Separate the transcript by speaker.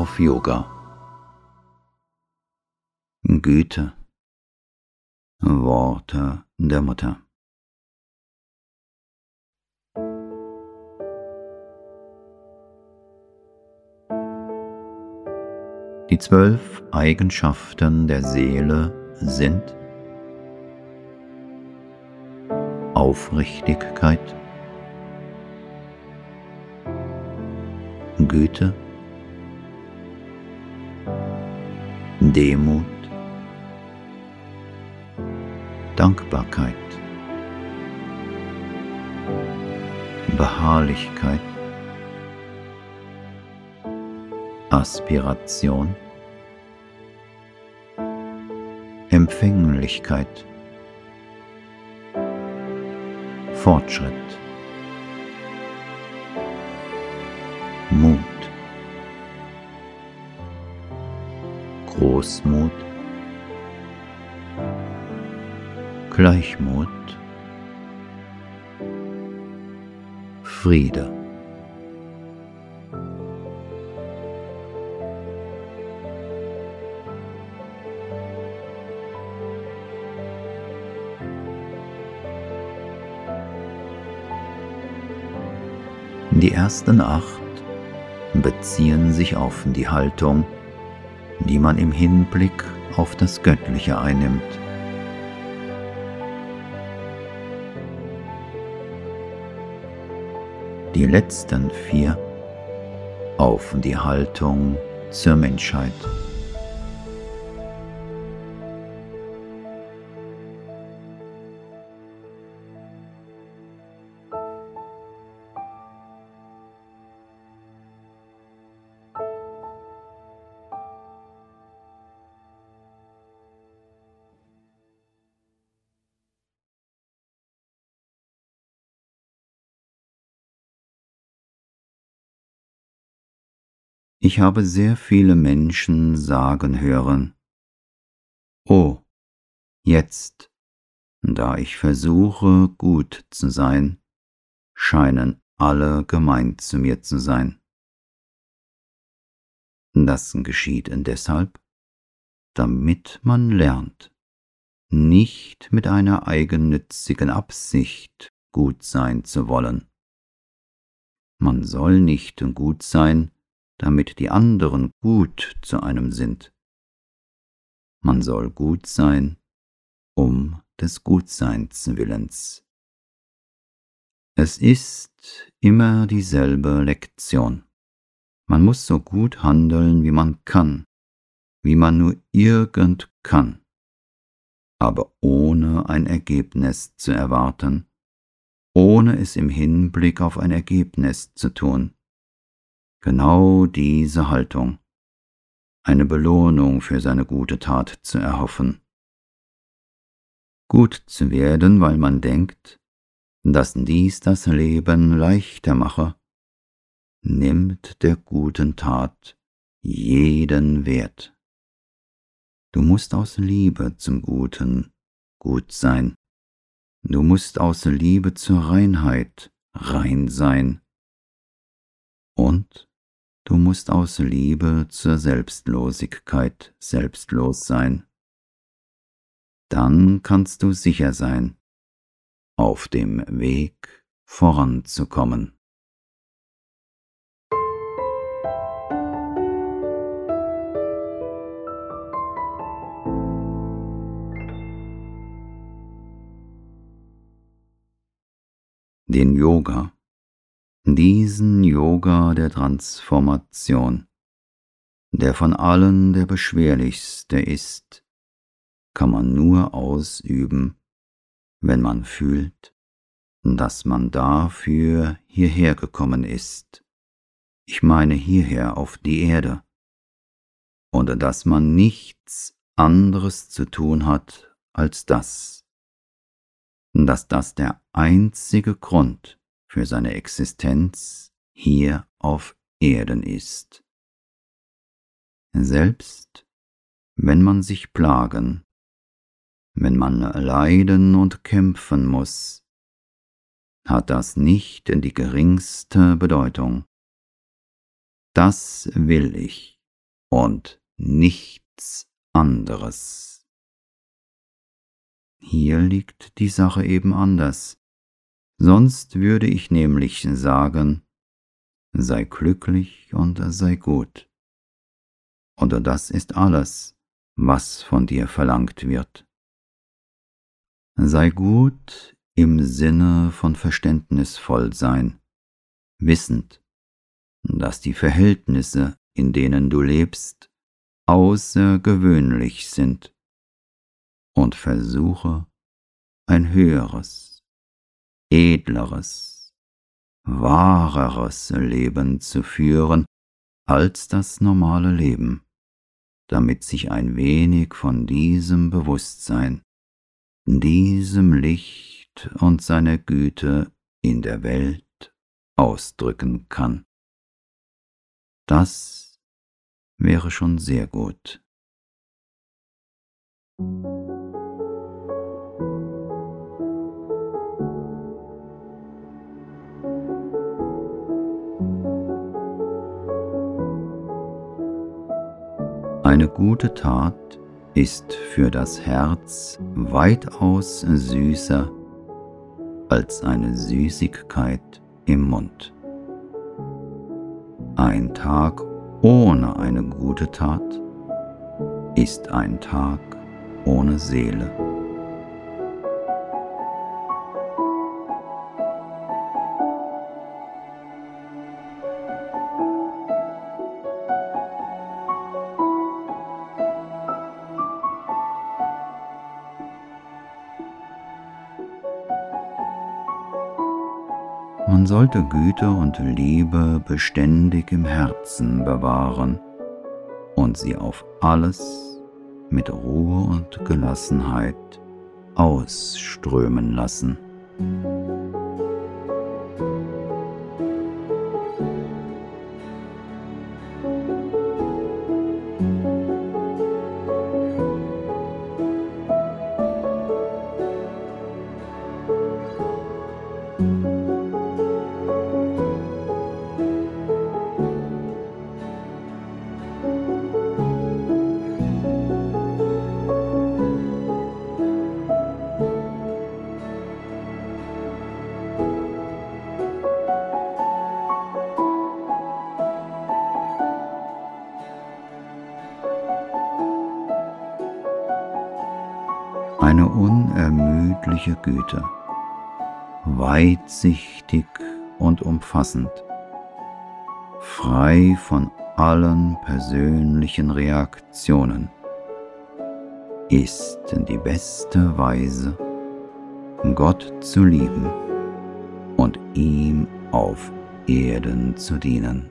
Speaker 1: auf Yoga. Güte. Worte der Mutter. Die zwölf Eigenschaften der Seele sind Aufrichtigkeit, Güte, Demut, Dankbarkeit, Beharrlichkeit, Aspiration, Empfänglichkeit, Fortschritt, Großmut, Gleichmut, Friede. Die ersten acht beziehen sich auf die Haltung, die man im Hinblick auf das Göttliche einnimmt. Die letzten vier auf die Haltung zur Menschheit. Ich habe sehr viele Menschen sagen hören, Oh, jetzt, da ich versuche gut zu sein, scheinen alle gemein zu mir zu sein. Das geschieht deshalb, damit man lernt, nicht mit einer eigennützigen Absicht gut sein zu wollen. Man soll nicht gut sein, damit die anderen gut zu einem sind. Man soll gut sein, um des Gutseins willens. Es ist immer dieselbe Lektion. Man muss so gut handeln, wie man kann, wie man nur irgend kann, aber ohne ein Ergebnis zu erwarten, ohne es im Hinblick auf ein Ergebnis zu tun. Genau diese Haltung, eine Belohnung für seine gute Tat zu erhoffen. Gut zu werden, weil man denkt, dass dies das Leben leichter mache, nimmt der guten Tat jeden Wert. Du musst aus Liebe zum Guten gut sein. Du musst aus Liebe zur Reinheit rein sein. Und Du musst aus Liebe zur Selbstlosigkeit selbstlos sein. Dann kannst du sicher sein, auf dem Weg voranzukommen. Den Yoga diesen Yoga der Transformation, der von allen der beschwerlichste ist, kann man nur ausüben, wenn man fühlt, dass man dafür hierher gekommen ist. Ich meine hierher auf die Erde. Und dass man nichts anderes zu tun hat als das. Dass das der einzige Grund für seine Existenz hier auf Erden ist. Selbst wenn man sich plagen, wenn man leiden und kämpfen muss, hat das nicht die geringste Bedeutung. Das will ich, und nichts anderes. Hier liegt die Sache eben anders. Sonst würde ich nämlich sagen, sei glücklich und sei gut. Und das ist alles, was von dir verlangt wird. Sei gut im Sinne von verständnisvoll sein, wissend, dass die Verhältnisse, in denen du lebst, außergewöhnlich sind, und versuche ein höheres, edleres, wahreres Leben zu führen als das normale Leben, damit sich ein wenig von diesem Bewusstsein, diesem Licht und seiner Güte in der Welt ausdrücken kann. Das wäre schon sehr gut. Eine gute Tat ist für das Herz weitaus süßer als eine Süßigkeit im Mund. Ein Tag ohne eine gute Tat ist ein Tag ohne Seele. Man sollte Güte und Liebe beständig im Herzen bewahren und sie auf alles mit Ruhe und Gelassenheit ausströmen lassen. Unermüdliche Güte, weitsichtig und umfassend, frei von allen persönlichen Reaktionen, ist die beste Weise, Gott zu lieben und ihm auf Erden zu dienen.